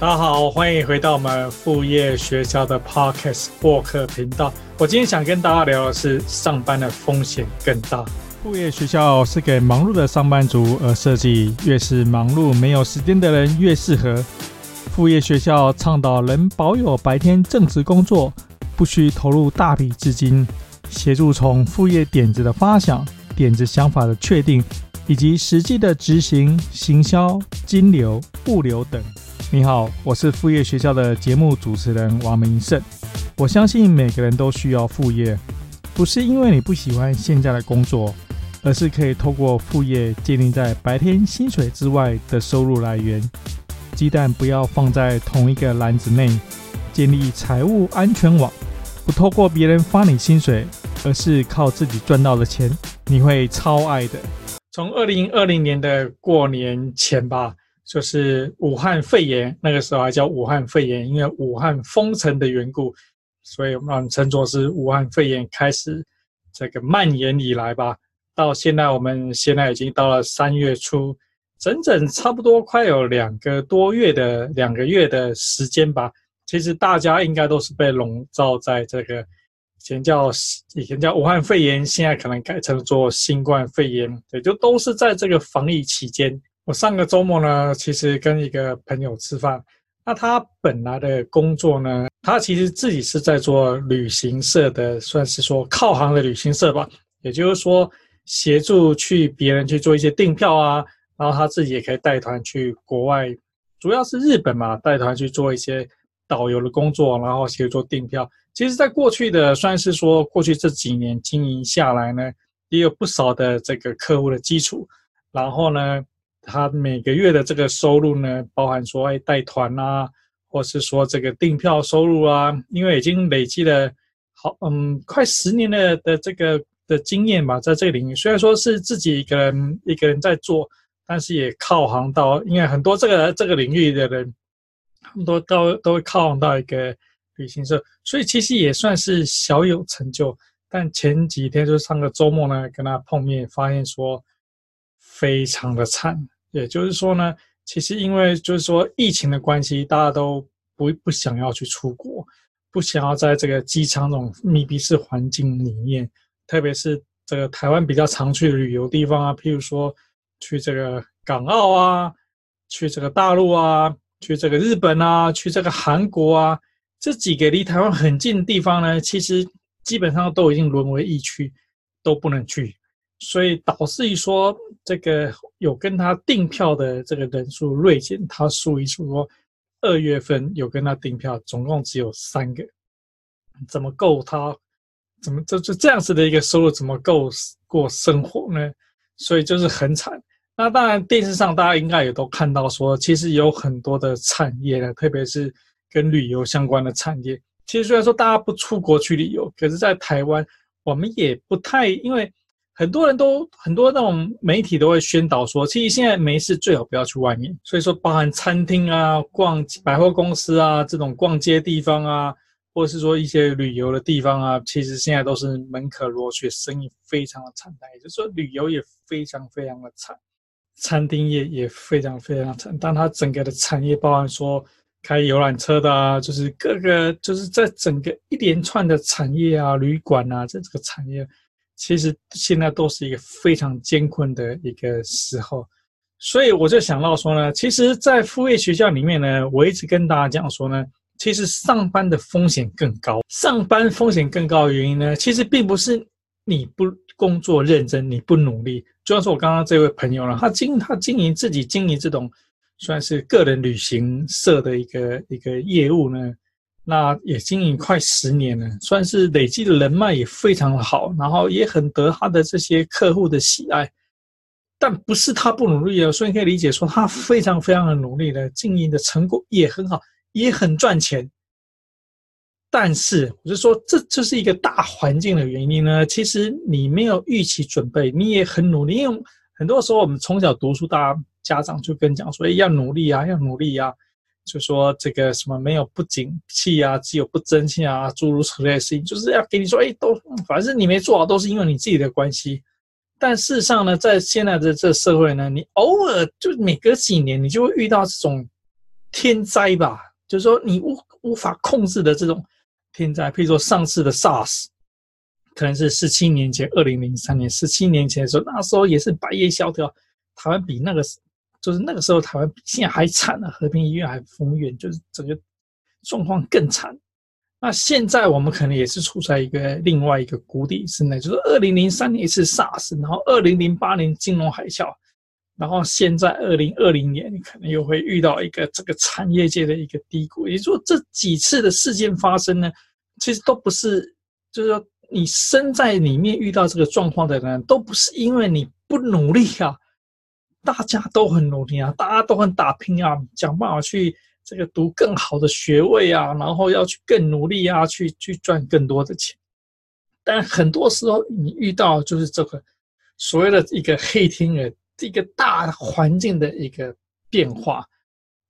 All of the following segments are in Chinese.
大家好，欢迎回到我们副业学校的 Podcast 播客频道。我今天想跟大家聊的是上班的风险更大。副业学校是给忙碌的上班族而设计，越是忙碌没有时间的人越适合。副业学校倡导能保有白天正职工作，不需投入大笔资金，协助从副业点子的发想、点子想法的确定，以及实际的执行、行销、金流、物流等。你好，我是副业学校的节目主持人王明胜。我相信每个人都需要副业，不是因为你不喜欢现在的工作，而是可以透过副业建立在白天薪水之外的收入来源。鸡蛋不要放在同一个篮子内，建立财务安全网，不透过别人发你薪水，而是靠自己赚到的钱，你会超爱的。从二零二零年的过年前吧。就是武汉肺炎，那个时候还叫武汉肺炎，因为武汉封城的缘故，所以我们称作是武汉肺炎开始这个蔓延以来吧。到现在，我们现在已经到了三月初，整整差不多快有两个多月的两个月的时间吧。其实大家应该都是被笼罩在这个以前叫以前叫武汉肺炎，现在可能改成做新冠肺炎，对，就都是在这个防疫期间。我上个周末呢，其实跟一个朋友吃饭。那他本来的工作呢，他其实自己是在做旅行社的，算是说靠行的旅行社吧。也就是说，协助去别人去做一些订票啊，然后他自己也可以带团去国外，主要是日本嘛，带团去做一些导游的工作，然后协助做订票。其实，在过去的算是说过去这几年经营下来呢，也有不少的这个客户的基础，然后呢。他每个月的这个收入呢，包含说哎带团啊，或是说这个订票收入啊，因为已经累积了好嗯快十年的的这个的经验吧，在这个领域，虽然说是自己一个人一个人在做，但是也靠行到，因为很多这个这个领域的人，他们都都都会靠行到一个旅行社，所以其实也算是小有成就。但前几天就是上个周末呢，跟他碰面，发现说。非常的惨，也就是说呢，其实因为就是说疫情的关系，大家都不不想要去出国，不想要在这个机场这种密闭式环境里面，特别是这个台湾比较常去的旅游地方啊，譬如说去这个港澳啊，去这个大陆啊，去这个日本啊，去这个韩国啊，这几个离台湾很近的地方呢，其实基本上都已经沦为疫区，都不能去。所以导致于说，这个有跟他订票的这个人数锐减。他数一数说，二月份有跟他订票，总共只有三个，怎么够他？怎么这就这样子的一个收入，怎么够过生活呢？所以就是很惨。那当然，电视上大家应该也都看到说，其实有很多的产业呢，特别是跟旅游相关的产业。其实虽然说大家不出国去旅游，可是在台湾，我们也不太因为。很多人都很多那种媒体都会宣导说，其实现在没事最好不要去外面。所以说，包含餐厅啊、逛百货公司啊、这种逛街地方啊，或者是说一些旅游的地方啊，其实现在都是门可罗雀，生意非常的惨淡。也就是说，旅游也非常非常的惨，餐厅业也非常非常惨。但它整个的产业，包含说开游览车的啊，就是各个就是在整个一连串的产业啊、旅馆啊，这这个产业。其实现在都是一个非常艰困的一个时候，所以我就想到说呢，其实，在副业学校里面呢，我一直跟大家讲说呢，其实上班的风险更高。上班风险更高的原因呢，其实并不是你不工作认真，你不努力。就像是我刚刚这位朋友呢，他经他经营自己经营这种算是个人旅行社的一个一个业务呢。那也经营快十年了，算是累积的人脉也非常的好，然后也很得他的这些客户的喜爱。但不是他不努力了，所以可以理解说他非常非常的努力的经营的成果也很好，也很赚钱。但是我就说，这就是一个大环境的原因呢。其实你没有预期准备，你也很努力，因为很多时候我们从小读书，大家家长就跟讲说，哎，要努力啊，要努力啊。就说这个什么没有不景气啊，只有不争气啊，诸如此类的事情，就是要给你说，哎，都反正你没做好，都是因为你自己的关系。但事实上呢，在现在的这社会呢，你偶尔就每隔几年，你就会遇到这种天灾吧，就是说你无无法控制的这种天灾，譬如说上次的 SARS，可能是十七年前，二零零三年，十七年前的时候，那时候也是百业萧条，台湾比那个就是那个时候台湾比现在还惨呢，和平医院还封院，就是整个状况更惨。那现在我们可能也是处在一个另外一个谷底，是呢，就是二零零三年是 SARS，然后二零零八年金融海啸。然后现在二零二零年，你可能又会遇到一个这个产业界的一个低谷。也就是说，这几次的事件发生呢，其实都不是，就是说你身在里面遇到这个状况的人，都不是因为你不努力啊，大家都很努力啊，大家都很打拼啊，想办法去这个读更好的学位啊，然后要去更努力啊，去去赚更多的钱。但很多时候你遇到就是这个所谓的一个黑天鹅。一个大环境的一个变化，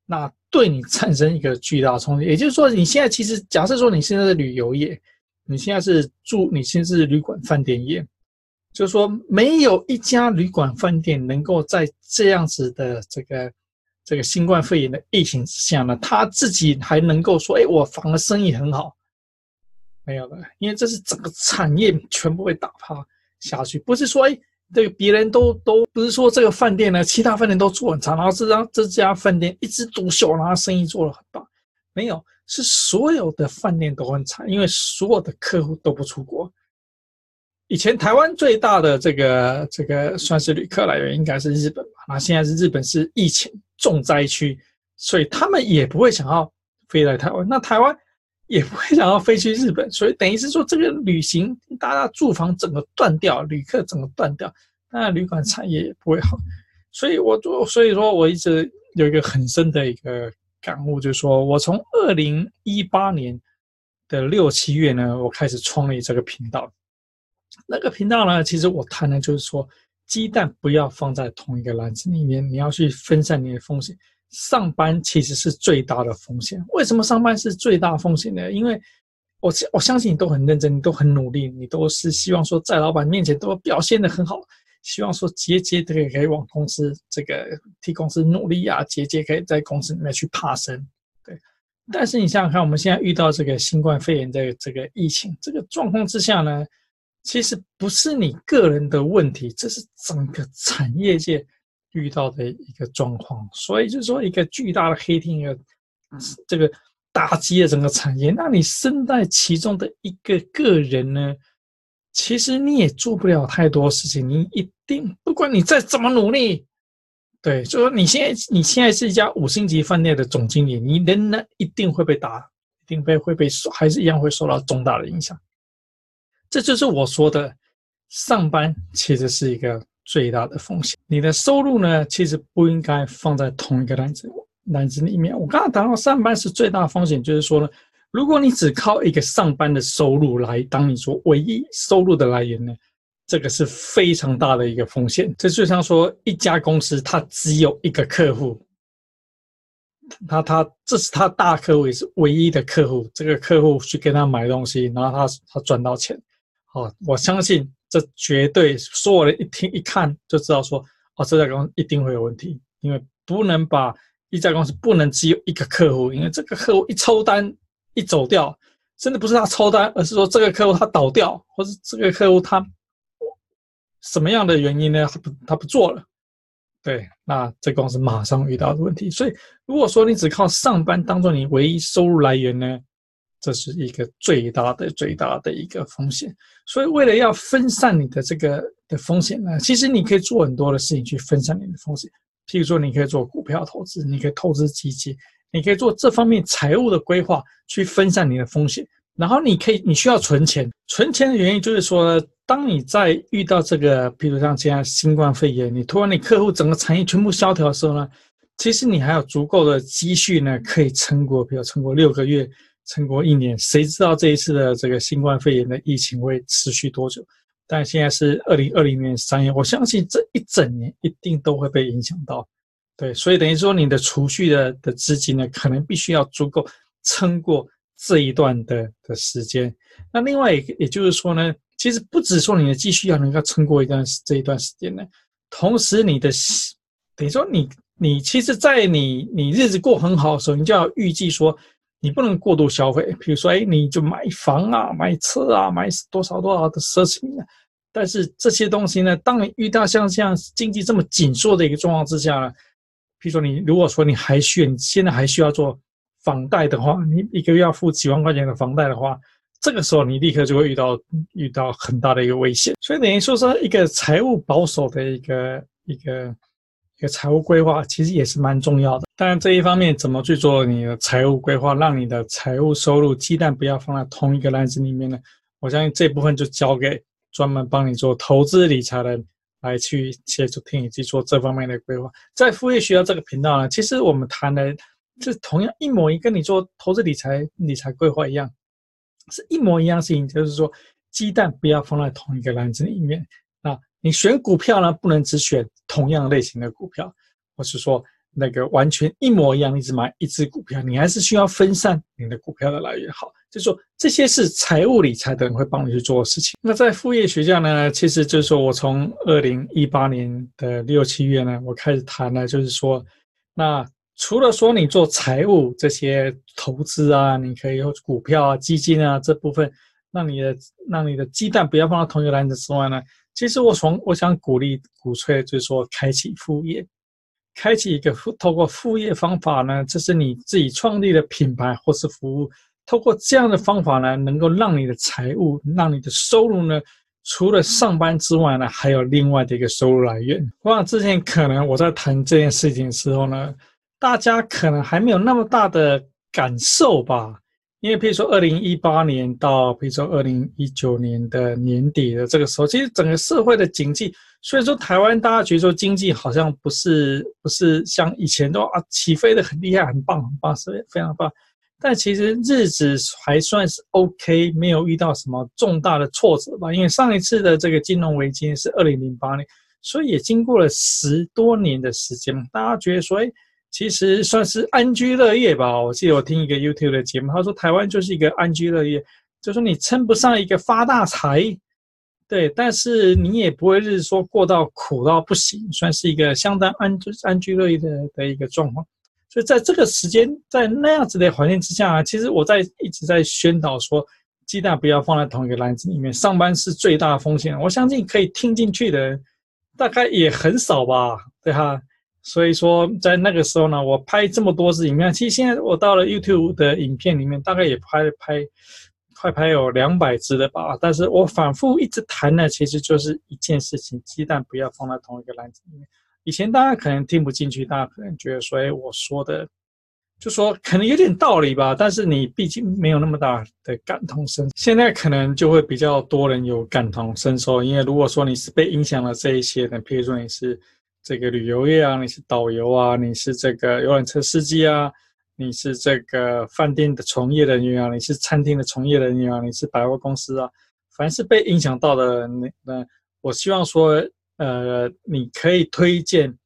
那对你产生一个巨大冲击。也就是说，你现在其实假设说你现在是旅游业，你现在是住，你现在是旅馆饭店业，就是说没有一家旅馆饭店能够在这样子的这个这个新冠肺炎的疫情之下呢，他自己还能够说，哎，我反而生意很好，没有的，因为这是整个产业全部被打趴下去，不是说哎。对，别人都都不是说这个饭店呢，其他饭店都做很差，然后这家这家饭店一枝独秀，然后生意做得很棒。没有，是所有的饭店都很惨，因为所有的客户都不出国。以前台湾最大的这个这个算是旅客来源应该是日本吧，那现在是日本是疫情重灾区，所以他们也不会想要飞来台湾。那台湾。也不会想要飞去日本，所以等于是说，这个旅行大家住房整个断掉，旅客整个断掉，那旅馆产业也不会好。所以我就所以说，我一直有一个很深的一个感悟，就是说我从二零一八年的六七月呢，我开始创立这个频道。那个频道呢，其实我谈的就是说，鸡蛋不要放在同一个篮子里面，你要去分散你的风险。上班其实是最大的风险。为什么上班是最大风险呢？因为我我相信你都很认真，你都很努力，你都是希望说在老板面前都表现得很好，希望说节节的可以往公司这个替公司努力啊，节节可以在公司里面去爬升。对，但是你想想看，我们现在遇到这个新冠肺炎的这个疫情这个状况之下呢，其实不是你个人的问题，这是整个产业界。遇到的一个状况，所以就是说一个巨大的黑天鹅，这个打击了整个产业。那你身在其中的一个个人呢，其实你也做不了太多事情。你一定不管你再怎么努力，对，就说你现在你现在是一家五星级饭店的总经理，你仍然一定会被打，一定被会被受，还是一样会受到重大的影响。这就是我说的，上班其实是一个。最大的风险，你的收入呢，其实不应该放在同一个篮子篮子里面。我刚刚谈到上班是最大风险，就是说呢，如果你只靠一个上班的收入来当你说唯一收入的来源呢，这个是非常大的一个风险。这就像说一家公司它只有一个客户，他他这是他大客户也是唯一的客户，这个客户去跟他买东西，然后他他赚到钱，好，我相信。这绝对所有人一听一看就知道说，哦，这家公司一定会有问题，因为不能把一家公司不能只有一个客户，因为这个客户一抽单一走掉，真的不是他抽单，而是说这个客户他倒掉，或是这个客户他什么样的原因呢？他不他不做了，对，那这公司马上遇到的问题。所以如果说你只靠上班当做你唯一收入来源呢，这是一个最大的、最大的一个风险，所以为了要分散你的这个的风险呢，其实你可以做很多的事情去分散你的风险。譬如说，你可以做股票投资，你可以投资基金，你可以做这方面财务的规划，去分散你的风险。然后你可以，你需要存钱，存钱的原因就是说，当你在遇到这个，譬如像现在新冠肺炎，你突然你客户整个产业全部萧条的时候呢，其实你还有足够的积蓄呢，可以撑过，比如撑过六个月。撑过一年，谁知道这一次的这个新冠肺炎的疫情会持续多久？但现在是二零二零年三月，我相信这一整年一定都会被影响到。对，所以等于说你的储蓄的的资金呢，可能必须要足够撑过这一段的的时间。那另外也也就是说呢，其实不只说你的积蓄要能够撑过一段这一段时间呢，同时你的等于说你你其实，在你你日子过很好的时候，你就要预计说，你不能过度消费。比如说，哎，你就买房啊、买车啊、买多少多少的奢侈品啊。但是这些东西呢，当你遇到像这样经济这么紧缩的一个状况之下呢，比如说你如果说你还需，现在还需要做房贷的话，你一个月要付几万块钱的房贷的话，这个时候你立刻就会遇到遇到很大的一个危险。所以等于说是一个财务保守的一个一个一个财务规划，其实也是蛮重要的。当然这一方面怎么去做你的财务规划，让你的财务收入鸡蛋不要放在同一个篮子里面呢？我相信这部分就交给。专门帮你做投资理财的，来去协助听你去做这方面的规划。在副业学校这个频道呢，其实我们谈的是同样一模一，跟你做投资理财理财规划一样，是一模一样事情。就是说，鸡蛋不要放在同一个篮子里面。你选股票呢，不能只选同样类型的股票，或是说。那个完全一模一样，一直买一只股票，你还是需要分散你的股票的来源。好，就是说这些是财务理财的人会帮你去做的事情。那在副业学校呢，其实就是说我从二零一八年的六七月呢，我开始谈呢，就是说，那除了说你做财务这些投资啊，你可以有股票啊、基金啊这部分，让你的让你的鸡蛋不要放到同一个篮子之外呢，其实我从我想鼓励鼓吹，就是说开启副业。开启一个副，透过副业方法呢，这是你自己创立的品牌或是服务。透过这样的方法呢，能够让你的财务，让你的收入呢，除了上班之外呢，还有另外的一个收入来源。我想之前可能我在谈这件事情的时候呢，大家可能还没有那么大的感受吧。因为，譬如说，二零一八年到，譬如说，二零一九年的年底的这个时候，其实整个社会的经济，虽然说台湾大家觉得说经济好像不是不是像以前都啊起飞的很厉害、很棒、很棒，是非常棒，但其实日子还算是 OK，没有遇到什么重大的挫折吧。因为上一次的这个金融危机是二零零八年，所以也经过了十多年的时间，大家觉得说，哎。其实算是安居乐业吧。我记得我听一个 YouTube 的节目，他说台湾就是一个安居乐业，就说你称不上一个发大财，对，但是你也不会是说过到苦到不行，算是一个相当安安居乐业的的一个状况。所以在这个时间，在那样子的环境之下，其实我在一直在宣导说，鸡蛋不要放在同一个篮子里面，上班是最大的风险。我相信可以听进去的，大概也很少吧，对哈。所以说，在那个时候呢，我拍这么多支影片，其实现在我到了 YouTube 的影片里面，大概也拍拍，快拍有两百支了吧。但是我反复一直谈的，其实就是一件事情：鸡蛋不要放在同一个篮子里面。以前大家可能听不进去，大家可能觉得说，哎，我说的，就说可能有点道理吧。但是你毕竟没有那么大的感同身。现在可能就会比较多人有感同身受，因为如果说你是被影响了这一些的，譬如说你是。这个旅游业啊，你是导游啊，你是这个游览车司机啊，你是这个饭店的从业人员啊，你是餐厅的从业人员啊，你是百货公司啊，凡是被影响到的，那那我希望说，呃，你可以推荐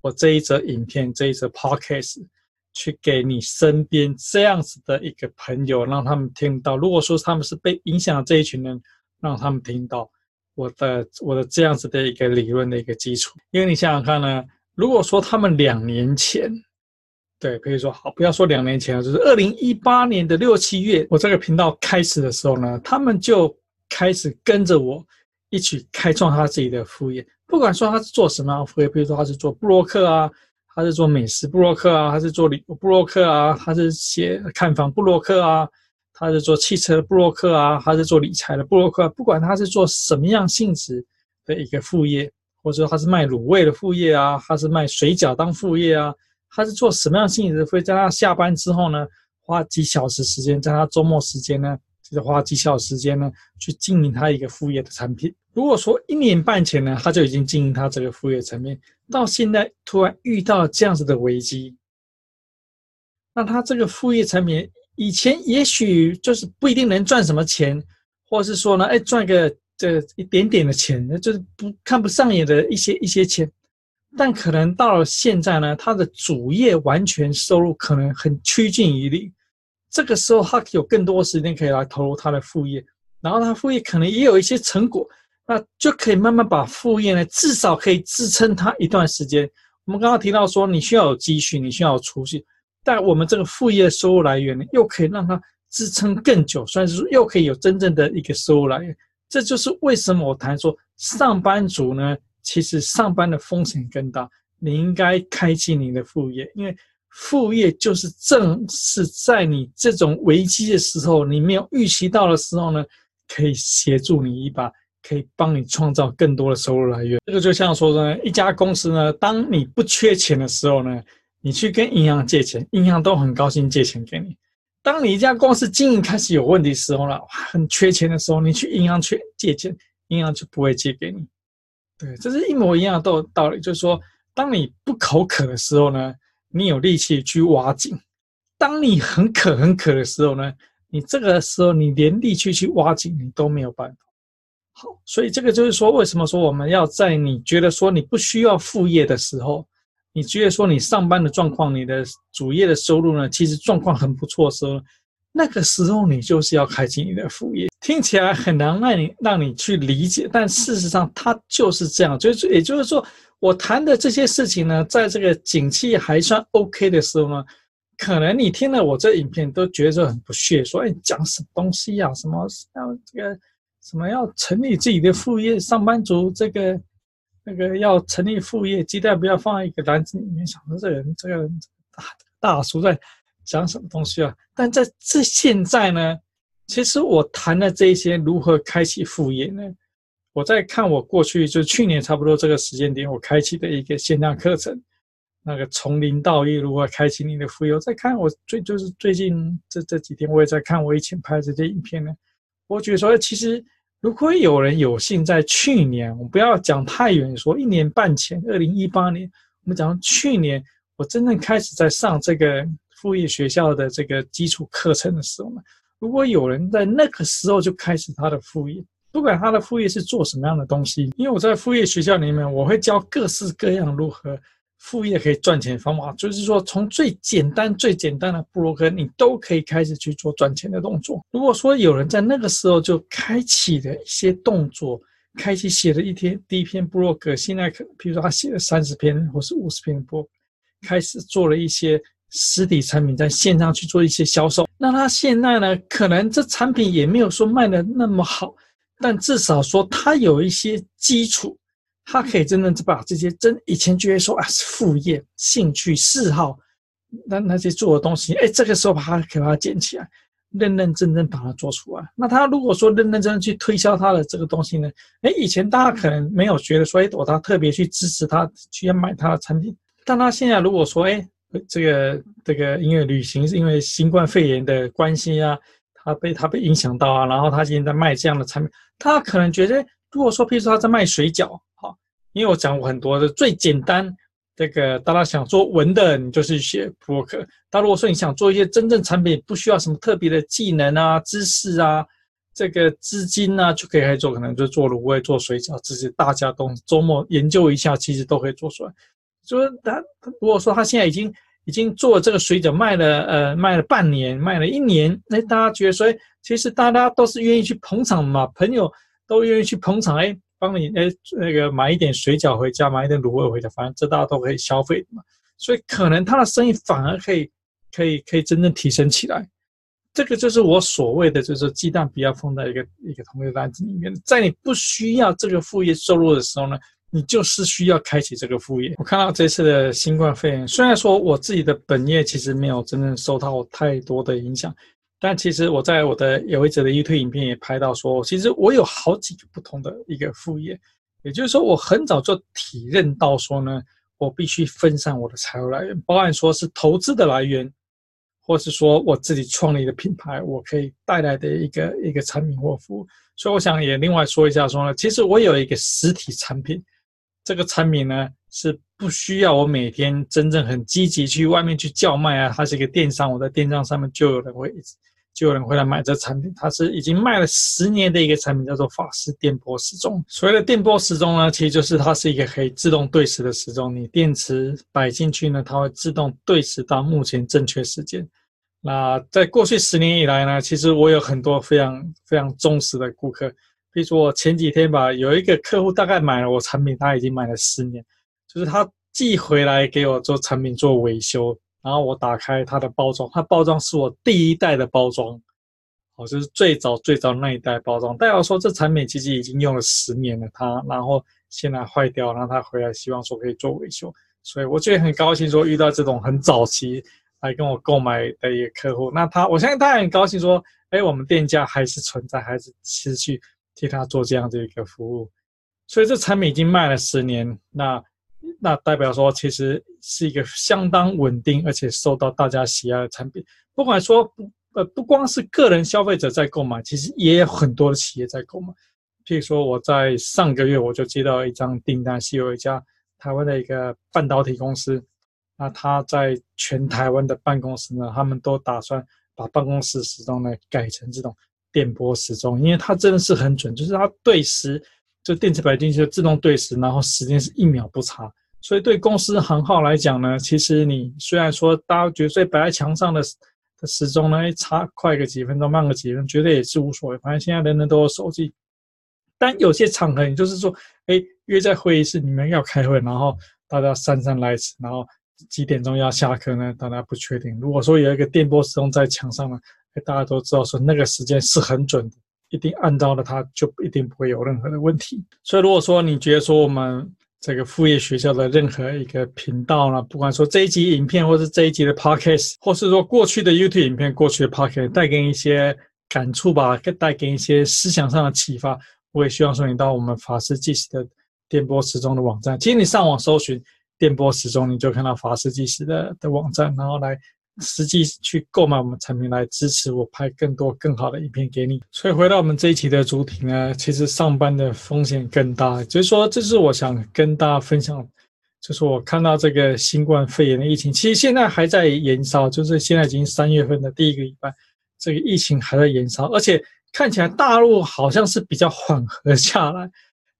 我这一则影片，这一则 podcast 去给你身边这样子的一个朋友，让他们听到。如果说他们是被影响的这一群人，让他们听到。我的我的这样子的一个理论的一个基础，因为你想想看呢，如果说他们两年前，对，可以说好，不要说两年前了，就是二零一八年的六七月，我这个频道开始的时候呢，他们就开始跟着我一起开创他自己的副业，不管说他是做什么副业，比如说他是做部落客啊，他是做美食部落客啊，他是做旅游部落客啊，他是写看房部落客啊。他是做汽车的布洛克啊，他是做理财的布洛克，不管他是做什么样性质的一个副业，或者说他是卖卤味的副业啊，他是卖水饺当副业啊，他是做什么样性质的副业，在他下班之后呢，花几小时时间，在他周末时间呢，就是花几小时时间呢，去经营他一个副业的产品。如果说一年半前呢，他就已经经营他这个副业层面，到现在突然遇到了这样子的危机，那他这个副业产品。以前也许就是不一定能赚什么钱，或是说呢，哎，赚个这一点点的钱，就是不看不上眼的一些一些钱。但可能到了现在呢，他的主业完全收入可能很趋近于零，这个时候他有更多时间可以来投入他的副业，然后他副业可能也有一些成果，那就可以慢慢把副业呢，至少可以支撑他一段时间。我们刚刚提到说，你需要有积蓄，你需要有储蓄，但我们这个副业收入来源呢，又可以让它支撑更久，算是说又可以有真正的一个收入来源。这就是为什么我谈说，上班族呢，其实上班的风险更大，你应该开启你的副业，因为副业就是正是在你这种危机的时候，你没有预期到的时候呢，可以协助你一把。可以帮你创造更多的收入来源。这个就像说呢，一家公司呢，当你不缺钱的时候呢，你去跟银行借钱，银行都很高兴借钱给你。当你一家公司经营开始有问题的时候呢，很缺钱的时候，你去银行去借钱，银行就不会借给你。对，这是一模一样的道理。就是说，当你不口渴的时候呢，你有力气去挖井；当你很渴很渴的时候呢，你这个时候你连力气去挖井你都没有办法。好，所以这个就是说，为什么说我们要在你觉得说你不需要副业的时候，你觉得说你上班的状况，你的主业的收入呢，其实状况很不错的时候，那个时候你就是要开启你的副业。听起来很难让你让你去理解，但事实上它就是这样。就是也就是说，我谈的这些事情呢，在这个景气还算 OK 的时候呢，可能你听了我这影片都觉得很不屑，说哎，讲什么东西呀、什么要这个？什么要成立自己的副业？上班族这个那个要成立副业，鸡蛋不要放在一个篮子里面。想说这人，这个大大叔在讲什么东西啊？但在这现在呢，其实我谈的这些如何开启副业呢？我在看我过去就去年差不多这个时间点，我开启的一个线上课程，那个从零到一如何开启你的副业。我在看我最就是最近这这几天，我也在看我以前拍的这些影片呢。我觉得说，其实。如果有人有幸在去年，我们不要讲太远，说一年半前，二零一八年，我们讲去年，我真正开始在上这个副业学校的这个基础课程的时候呢，如果有人在那个时候就开始他的副业，不管他的副业是做什么样的东西，因为我在副业学校里面，我会教各式各样如何。副业可以赚钱的方法，就是说从最简单、最简单的部落格，你都可以开始去做赚钱的动作。如果说有人在那个时候就开启了一些动作，开启写了一天第一篇部落格，现在可比如说他写了三十篇或是五十篇的部落格，开始做了一些实体产品，在线上去做一些销售。那他现在呢，可能这产品也没有说卖的那么好，但至少说他有一些基础。他可以真正把这些真以前觉得说啊是副业、兴趣、嗜好，那那些做的东西，哎，这个时候把它给它捡起来，认认真真把它做出来。那他如果说认认真真去推销他的这个东西呢，哎，以前大家可能没有觉得说，哎，我他特别去支持他，去要买他的产品。但他现在如果说，哎，这个这个因为旅行是因为新冠肺炎的关系啊，他被他被影响到啊，然后他现在在卖这样的产品，他可能觉得，如果说譬如说他在卖水饺。因为我讲过很多的最简单，这个大家想做文的，你就是写博客。但如果说你想做一些真正产品，不需要什么特别的技能啊、知识啊、这个资金啊，就可以开始做，可能就做卤味、做水饺，这些大家都周末研究一下，其实都可以做出来。就是他如果说他现在已经已经做这个水饺卖了，呃，卖了半年，卖了一年，那大家觉得说，其实大家都是愿意去捧场嘛，朋友都愿意去捧场，哎。帮你诶，那个买一点水饺回家，买一点卤味回家，反正这大家都可以消费嘛。所以可能他的生意反而可以，可以，可以真正提升起来。这个就是我所谓的，就是鸡蛋不要放在一个一个同一个篮子里面。在你不需要这个副业收入的时候呢，你就是需要开启这个副业。我看到这次的新冠肺炎，虽然说我自己的本业其实没有真正受到太多的影响。但其实我在我的有一则的 YouTube 影片也拍到说，其实我有好几个不同的一个副业，也就是说我很早就体认到说呢，我必须分散我的财务来源，包含说是投资的来源，或是说我自己创立的品牌，我可以带来的一个一个产品或服务。所以我想也另外说一下说呢，其实我有一个实体产品，这个产品呢是不需要我每天真正很积极去外面去叫卖啊，它是一个电商，我在电商上面就有人会。就有人会来买这产品，它是已经卖了十年的一个产品，叫做法式电波时钟。所谓的电波时钟呢，其实就是它是一个可以自动对时的时钟。你电池摆进去呢，它会自动对时到目前正确时间。那在过去十年以来呢，其实我有很多非常非常忠实的顾客。比如说我前几天吧，有一个客户大概买了我产品，他已经买了十年，就是他寄回来给我做产品做维修，然后我打开它的包装，它包装是我第一代的包装，哦，就是最早最早那一代包装。代表说这产品其实已经用了十年了，它然后现在坏掉，让它回来希望说可以做维修，所以我觉得很高兴说遇到这种很早期来跟我购买的一个客户，那他我相信他很高兴说，哎，我们店家还是存在，还是持续替他做这样的一个服务。所以这产品已经卖了十年，那那代表说其实是一个相当稳定而且受到大家喜爱的产品。不管说不呃不光是个人消费者在购买，其实也有很多的企业在购买。譬如说我在上个月我就接到一张订单，是有一家台湾的一个半导体公司，那他在全台湾的办公室呢，他们都打算把办公室时钟呢改成这种电波时钟，因为它真的是很准，就是它对时。就电池摆进去自动对时，然后时间是一秒不差，所以对公司行号来讲呢，其实你虽然说大家觉得摆在墙上的的时钟呢，差快个几分钟，慢个几分钟，觉得也是无所谓。反正现在人人都有手机，但有些场合，也就是说，哎，约在会议室里面要开会，然后大家姗姗来迟，然后几点钟要下课呢？大家不确定。如果说有一个电波时钟在墙上呢，大家都知道说那个时间是很准的。一定按照了它，就一定不会有任何的问题。所以，如果说你觉得说我们这个副业学校的任何一个频道呢，不管说这一集影片，或是这一集的 podcast，或是说过去的 YouTube 影片、过去的 podcast，带给你一些感触吧，带给你一些思想上的启发，我也希望说你到我们法师计时的电波时钟的网站，其实你上网搜寻电波时钟，你就看到法师计时的的网站，然后来。实际去购买我们产品来支持我拍更多更好的影片给你。所以回到我们这一期的主题呢，其实上班的风险更大。就是说，这是我想跟大家分享，就是我看到这个新冠肺炎的疫情，其实现在还在延烧，就是现在已经三月份的第一个礼拜，这个疫情还在延烧，而且看起来大陆好像是比较缓和下来，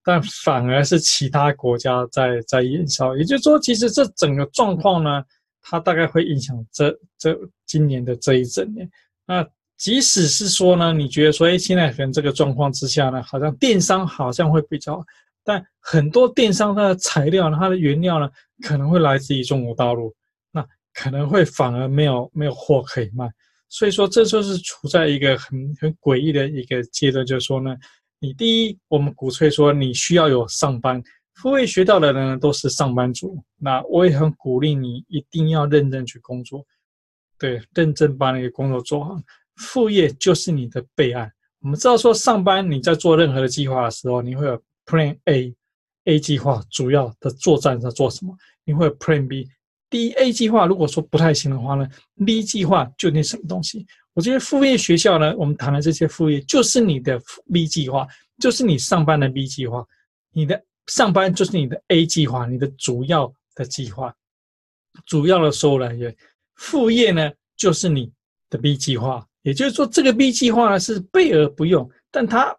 但反而是其他国家在在延烧。也就是说，其实这整个状况呢。它大概会影响这这今年的这一整年。那即使是说呢，你觉得说，哎，现在可能这个状况之下呢，好像电商好像会比较，但很多电商它的材料呢，它的原料呢，可能会来自于中国大陆，那可能会反而没有没有货可以卖。所以说，这就是处在一个很很诡异的一个阶段，就是说呢，你第一，我们鼓吹说你需要有上班。副业学到的人呢，都是上班族，那我也很鼓励你一定要认真去工作，对，认真把你的工作做好。副业就是你的备案。我们知道说上班你在做任何的计划的时候，你会有 Plan A，A 计划主要的作战在做什么？你会有 Plan B，第一 A 计划如果说不太行的话呢，B 计划就那什么东西？我觉得副业学校呢，我们谈的这些副业就是你的 B 计划，就是你上班的 B 计划，你的。上班就是你的 A 计划，你的主要的计划，主要的收入来源。副业呢，就是你的 B 计划。也就是说，这个 B 计划呢是备而不用，但它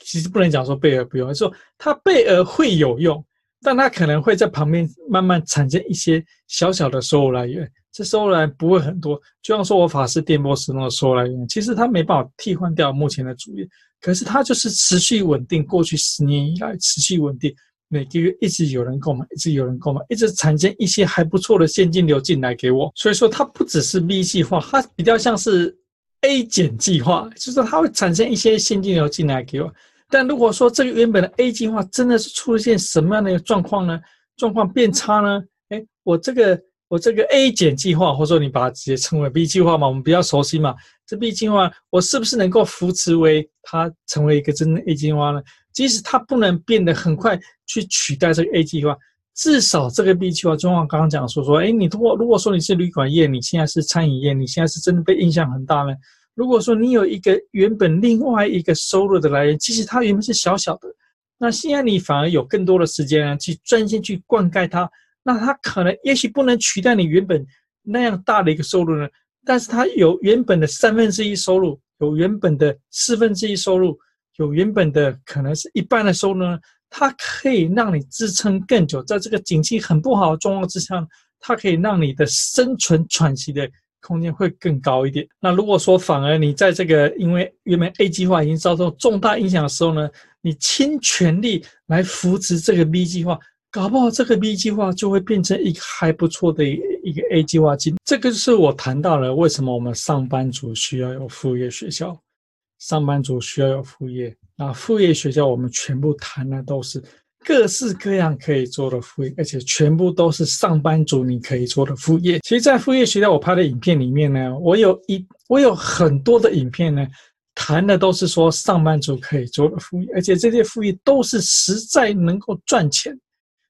其实不能讲说备而不用，说它备而会有用，但它可能会在旁边慢慢产生一些小小的收入来源。这收入来源不会很多，就像说我法师电波时钟的收入来源，其实它没办法替换掉目前的主业。可是它就是持续稳定，过去十年以来持续稳定，每个月一直有人购买，一直有人购买，一直产生一些还不错的现金流进来给我。所以说它不只是 B 计划，它比较像是 A 减计划，就是它会产生一些现金流进来给我。但如果说这个原本的 A 计划真的是出现什么样的一个状况呢？状况变差呢？哎，我这个。我这个 A 减计划，或者说你把它直接称为 B 计划嘛，我们比较熟悉嘛。这 B 计划，我是不是能够扶持为它成为一个真正 A 计划呢？即使它不能变得很快去取代这个 A 计划，至少这个 B 计划，就像刚刚讲说说，哎，你如果如果说你是旅馆业，你现在是餐饮业，你现在是真的被影响很大呢？如果说你有一个原本另外一个收入的来源，其实它原本是小小的，那现在你反而有更多的时间呢，去专心去灌溉它。那它可能也许不能取代你原本那样大的一个收入呢，但是它有原本的三分之一收入，有原本的四分之一收入，有原本的可能是一半的收入呢，它可以让你支撑更久，在这个景气很不好的状况之下，它可以让你的生存喘息的空间会更高一点。那如果说反而你在这个因为原本 A 计划已经遭受重大影响的时候呢，你倾全力来扶持这个 B 计划。搞不好这个 B 计划就会变成一个还不错的一个 A 计划金。这个是我谈到了为什么我们上班族需要有副业学校，上班族需要有副业。那副业学校我们全部谈的都是各式各样可以做的副业，而且全部都是上班族你可以做的副业。其实，在副业学校我拍的影片里面呢，我有一我有很多的影片呢。谈的都是说上班族可以做的副业，而且这些副业都是实在能够赚钱。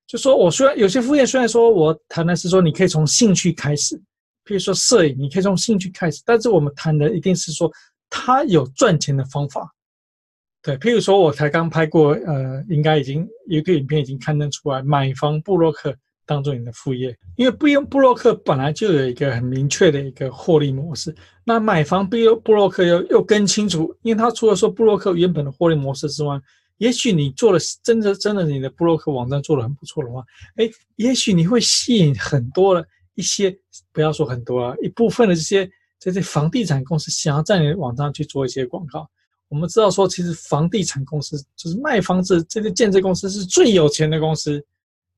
就说我虽然有些副业，虽然说我谈的是说你可以从兴趣开始，比如说摄影，你可以从兴趣开始，但是我们谈的一定是说它有赚钱的方法。对，譬如说我才刚拍过，呃，应该已经有一个影片已经刊登出来，买房部落客。当做你的副业，因为不用部落客本来就有一个很明确的一个获利模式。那买房不用部落客又又更清楚，因为他除了说部落客原本的获利模式之外，也许你做了真的真的你的布洛克网站做得很不错的话，哎，也许你会吸引很多的一些，不要说很多啊，一部分的这些这些房地产公司想要在你的网站去做一些广告。我们知道说，其实房地产公司就是卖房子这些建设公司是最有钱的公司。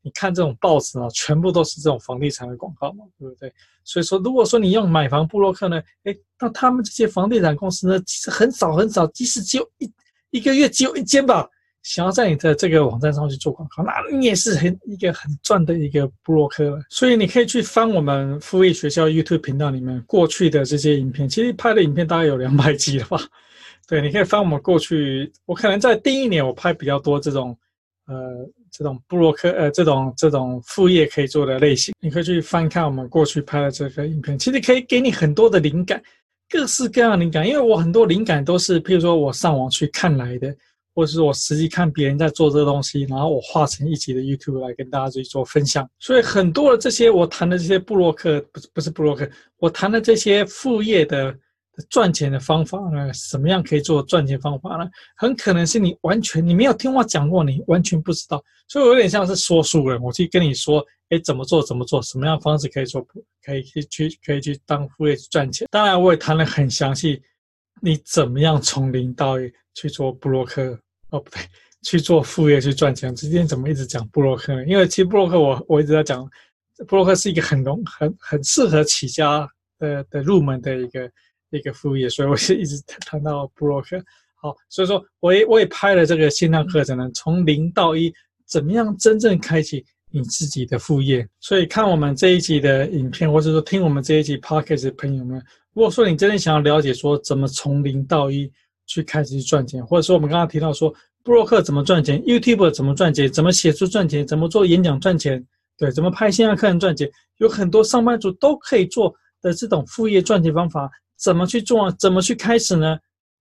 你看这种报纸啊，全部都是这种房地产的广告嘛，对不对？所以说，如果说你用买房布洛克呢，诶，那他们这些房地产公司呢，其实很少很少，即使只有一一个月只有一间吧，想要在你的这个网站上去做广告，那你也是很一个很赚的一个部落客了。所以你可以去翻我们副业学校 YouTube 频道里面过去的这些影片，其实拍的影片大概有两百集了吧？对，你可以翻我们过去，我可能在第一年我拍比较多这种，呃。这种部落客呃，这种这种副业可以做的类型，你可以去翻看我们过去拍的这个影片，其实可以给你很多的灵感，各式各样的灵感。因为我很多灵感都是，譬如说我上网去看来的，或者是我实际看别人在做这个东西，然后我画成一集的 YouTube 来跟大家去做分享。所以很多的这些我谈的这些布洛克，不是不是布洛克，我谈的这些副业的。赚钱的方法呢？什么样可以做赚钱方法呢？很可能是你完全你没有听我讲过，你完全不知道，所以我有点像是说书人，我去跟你说，哎，怎么做怎么做，什么样方式可以做，可以去去可以去当副业去赚钱。当然，我也谈了很详细，你怎么样从零到一去做布洛克，哦不对，去做副业去赚钱。今天怎么一直讲布洛克呢？因为其实布洛克我我一直在讲，布洛克是一个很容很很适合起家的的入门的一个。一个副业，所以我是一直谈到布洛克。好，所以说我也我也拍了这个线上课程呢，从零到一，怎么样真正开启你自己的副业？所以看我们这一集的影片，或者说听我们这一集 podcast 的朋友们，如果说你真的想要了解说怎么从零到一去开始去赚钱，或者说我们刚刚提到说布洛克怎么赚钱，YouTube 怎么赚钱，怎么写书赚钱，怎么做演讲赚钱，对，怎么拍线上课程赚钱，有很多上班族都可以做的这种副业赚钱方法。怎么去做？怎么去开始呢？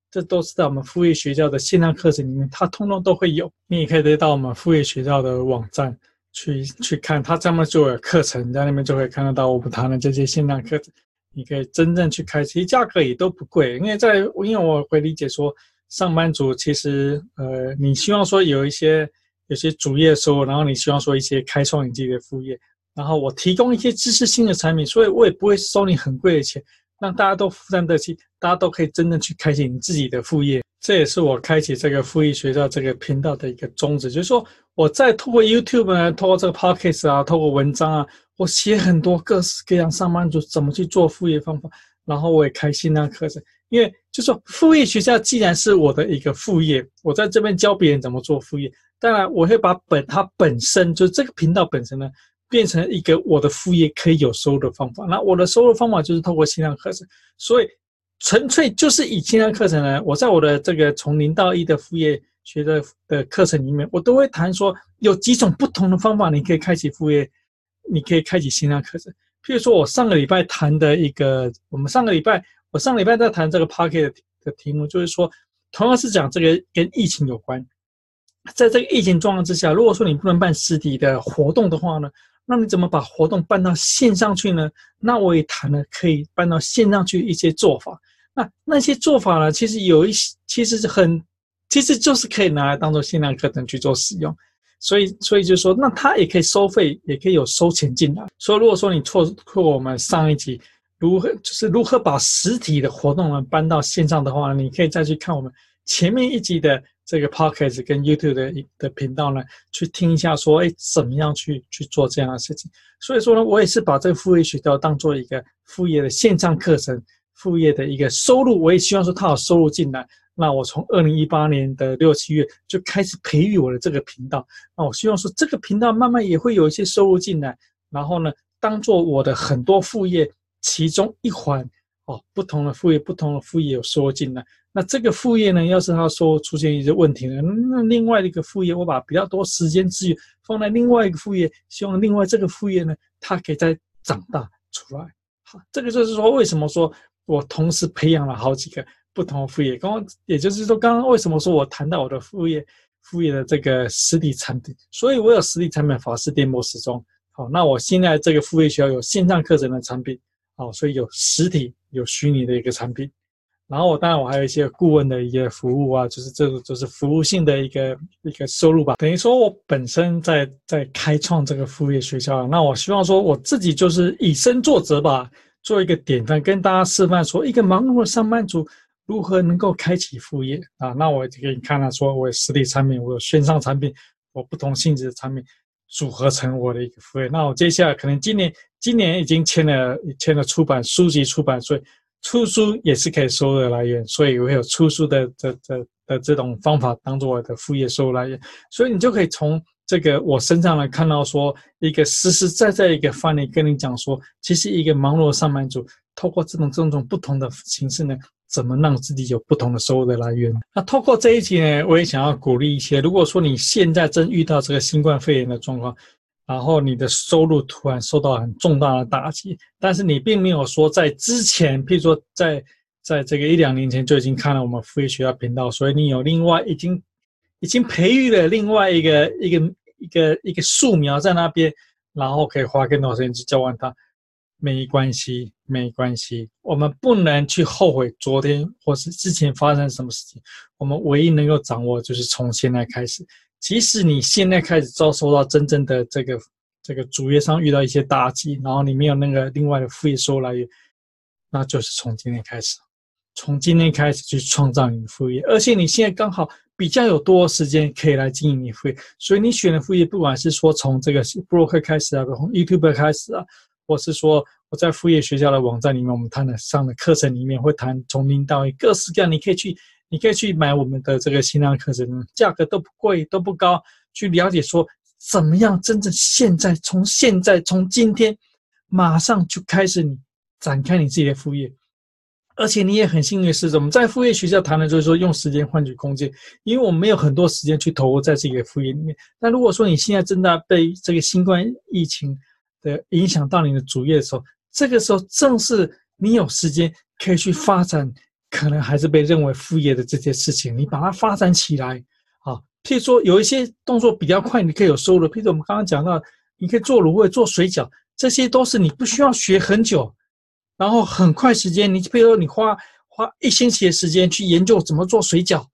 这都是在我们副业学校的线上课程里面，它通通都会有。你也可以得到我们副业学校的网站去去看，它这么做的课程，在那边就会看得到我们谈的这些线上课程。你可以真正去开始，其实价格也都不贵。因为在因为我会理解说，上班族其实呃，你希望说有一些有些主业收入，然后你希望说一些开创你自己的副业，然后我提供一些知识性的产品，所以我也不会收你很贵的钱。让大家都负担得起，大家都可以真正去开启你自己的副业，这也是我开启这个副业学校这个频道的一个宗旨。就是说，我在透过 YouTube 呢，透过这个 Podcast 啊，透过文章啊，我写很多各式各样上班族怎么去做副业方法，然后我也开线上课程。因为就是说，副业学校既然是我的一个副业，我在这边教别人怎么做副业，当然我会把本它本身就这个频道本身呢。变成一个我的副业可以有收入的方法。那我的收入方法就是透过线上课程，所以纯粹就是以线上课程呢。我在我的这个从零到一的副业学的的课程里面，我都会谈说有几种不同的方法，你可以开启副业，你可以开启线上课程。譬如说我上个礼拜谈的一个，我们上个礼拜我上个礼拜在谈这个 Podcast 的题目，就是说同样是讲这个跟疫情有关，在这个疫情状况之下，如果说你不能办实体的活动的话呢？那你怎么把活动办到线上去呢？那我也谈了可以办到线上去一些做法。那那些做法呢，其实有一些，其实是很，其实就是可以拿来当做线上课程去做使用。所以，所以就说，那它也可以收费，也可以有收钱进来。所以，如果说你错过我们上一集如何就是如何把实体的活动呢搬到线上的话，你可以再去看我们前面一集的这个 Podcast 跟 YouTube 的的频道呢，去听一下说，哎，怎么样去去做这样的事情。所以说呢，我也是把这个副业学校当做一个副业的线上课程，副业的一个收入，我也希望说它有收入进来。那我从二零一八年的六七月就开始培育我的这个频道，那我希望说这个频道慢慢也会有一些收入进来，然后呢，当做我的很多副业其中一环哦，不同的副业，不同的副业有收入进来。那这个副业呢，要是他说出现一些问题呢，那另外一个副业我把比较多时间资源放在另外一个副业，希望另外这个副业呢，它可以再长大出来。好，这个就是说为什么说我同时培养了好几个。不同的副业，刚刚也就是说，刚刚为什么说我谈到我的副业，副业的这个实体产品，所以我有实体产品，法式电波时钟。好，那我现在这个副业需要有线上课程的产品，好，所以有实体有虚拟的一个产品。然后我当然我还有一些顾问的一些服务啊，就是这个就是服务性的一个一个收入吧。等于说我本身在在开创这个副业学校，那我希望说我自己就是以身作则吧，做一个典范，跟大家示范说，一个忙碌的上班族。如何能够开启副业啊？那我就给你看了，说我有实体产品，我有线上产品，我不同性质的产品组合成我的一个副业。那我接下来可能今年，今年已经签了签了出版书籍出版，所以出书也是可以收入的来源，所以我会有出书的这这的这种方法当做我的副业收入来源。所以你就可以从这个我身上来看到说，一个实实在在一个范例跟你讲说，其实一个忙碌的上班族，透过这种这种不同的形式呢。怎么让自己有不同的收入的来源？那透过这一集呢，我也想要鼓励一些，如果说你现在正遇到这个新冠肺炎的状况，然后你的收入突然受到很重大的打击，但是你并没有说在之前，譬如说在在这个一两年前就已经看了我们副业学校频道，所以你有另外已经已经培育了另外一个一个一个一个树苗在那边，然后可以花更多时间去浇灌它。没关系，没关系。我们不能去后悔昨天或是之前发生什么事情。我们唯一能够掌握就是从现在开始。即使你现在开始遭受到真正的这个这个主业上遇到一些打击，然后你没有那个另外的副业收入来源，那就是从今天开始，从今天开始去创造你的副业。而且你现在刚好比较有多时间可以来经营你副业，所以你选的副业，不管是说从这个部落客开始啊，从 YouTube 开始啊。或是说我在副业学校的网站里面，我们谈的上的课程里面会谈从零到一，各式各样，你可以去，你可以去买我们的这个线上课程，价格都不贵，都不高，去了解说怎么样真正现在从现在从今天马上就开始你展开你自己的副业，而且你也很幸运的是，我们在副业学校谈的就是说用时间换取空间，因为我们没有很多时间去投入在这个副业里面。但如果说你现在正在被这个新冠疫情，的影响到你的主业的时候，这个时候正是你有时间可以去发展，可能还是被认为副业的这些事情，你把它发展起来啊。譬如说，有一些动作比较快，你可以有收入。譬如我们刚刚讲到，你可以做卤味、做水饺，这些都是你不需要学很久，然后很快时间。你譬如说，你花花一星期的时间去研究怎么做水饺，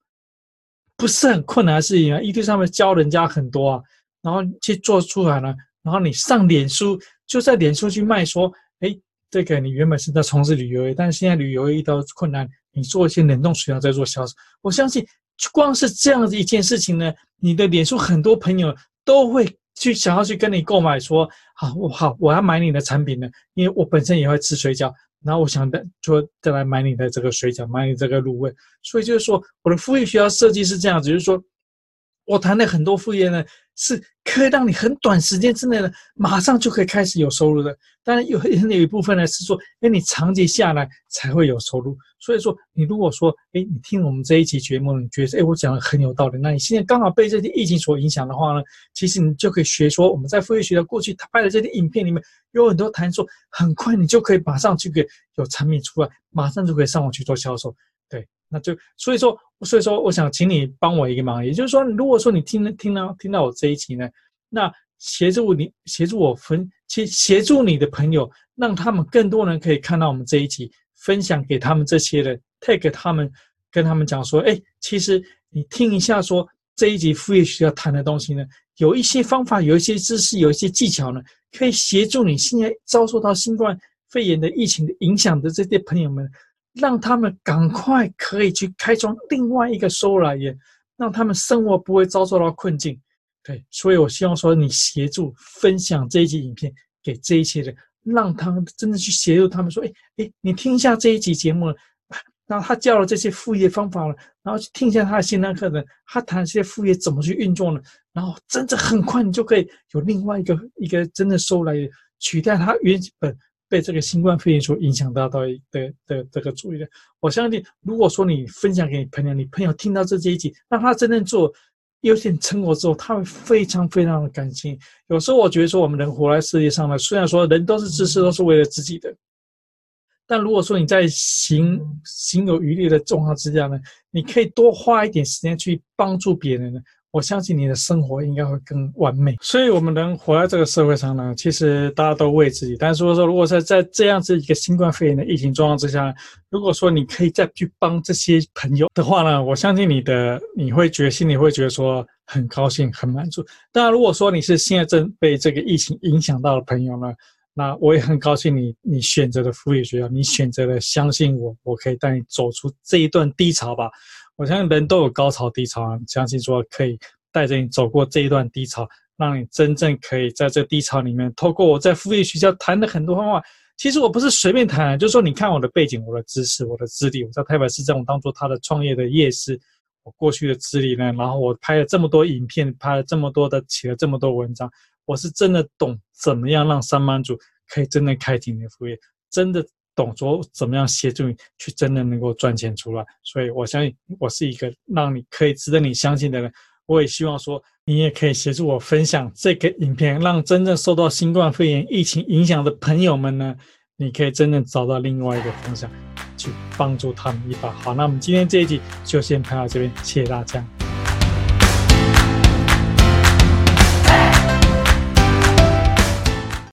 不是很困难的事情啊。一堆上面教人家很多啊，然后去做出来了。然后你上脸书，就在脸书去卖，说，哎，这个你原本是在从事旅游业，但是现在旅游业遇到困难，你做一些冷冻水饺在做销售。我相信，光是这样的一件事情呢，你的脸书很多朋友都会去想要去跟你购买，说，好，我好，我要买你的产品呢，因为我本身也会吃水饺，然后我想的就再来买你的这个水饺，买你这个卤味。所以就是说，我的副业学校设计是这样子，就是说。我谈的很多副业呢，是可以让你很短时间之内呢，马上就可以开始有收入的。当然有 有一部分呢是说，哎，你长期下来才会有收入。所以说，你如果说，哎，你听我们这一期节目，你觉得，哎，我讲的很有道理，那你现在刚好被这些疫情所影响的话呢，其实你就可以学说，我们在副业学校过去他拍的这些影片里面，有很多谈说，很快你就可以马上就可以有产品出来，马上就可以上网去做销售。那就所以说，所以说，我想请你帮我一个忙，也就是说，如果说你听听到听到我这一期呢，那协助你协助我分，去协助你的朋友，让他们更多人可以看到我们这一集，分享给他们这些人，take 他们，跟他们讲说，哎，其实你听一下，说这一集副业需要谈的东西呢，有一些方法，有一些知识，有一些技巧呢，可以协助你现在遭受到新冠肺炎的疫情的影响的这些朋友们。让他们赶快可以去开创另外一个收入来源，让他们生活不会遭受到困境。对，所以我希望说你协助分享这一集影片给这一些人，让他们真的去协助他们说，哎哎，你听一下这一集节目了，然后他教了这些副业方法了，然后去听一下他的线上课程，他谈这些副业怎么去运作呢？然后真的很快你就可以有另外一个一个真的收入来源，取代他原本被这个新冠肺炎所影响到的的，的这个主意的。我相信，如果说你分享给你朋友，你朋友听到这这一集，让他真正做。有点成果之后，他会非常非常的感激。有时候我觉得说，我们人活在世界上呢，虽然说人都是自私，都是为了自己的，但如果说你在行行有余力的状况之下呢，你可以多花一点时间去帮助别人呢。我相信你的生活应该会更完美。所以，我们能活在这个社会上呢，其实大家都为自己。但是如果说，如果在在这样子一个新冠肺炎的疫情状况之下，如果说你可以再去帮这些朋友的话呢，我相信你的你会觉得心里会觉得说很高兴、很满足。当然，如果说你是现在正被这个疫情影响到的朋友呢，那我也很高兴你你选择了副业学校，你选择了相信我，我可以带你走出这一段低潮吧。我相信人都有高潮低潮啊，相信说可以带着你走过这一段低潮，让你真正可以在这低潮里面，透过我在副业学校谈的很多方法。其实我不是随便谈，就是说你看我的背景、我的知识、我的资历，我在台北市政府当做他的创业的业师，我过去的资历呢，然后我拍了这么多影片，拍了这么多的，写了这么多文章，我是真的懂怎么样让上班族可以真正开启你的副业，真的。懂说怎么样协助你去真的能够赚钱出来，所以我相信我是一个让你可以值得你相信的人。我也希望说你也可以协助我分享这个影片，让真正受到新冠肺炎疫情影响的朋友们呢，你可以真正找到另外一个方向去帮助他们一把。好，那我们今天这一集就先拍到这边，谢谢大家。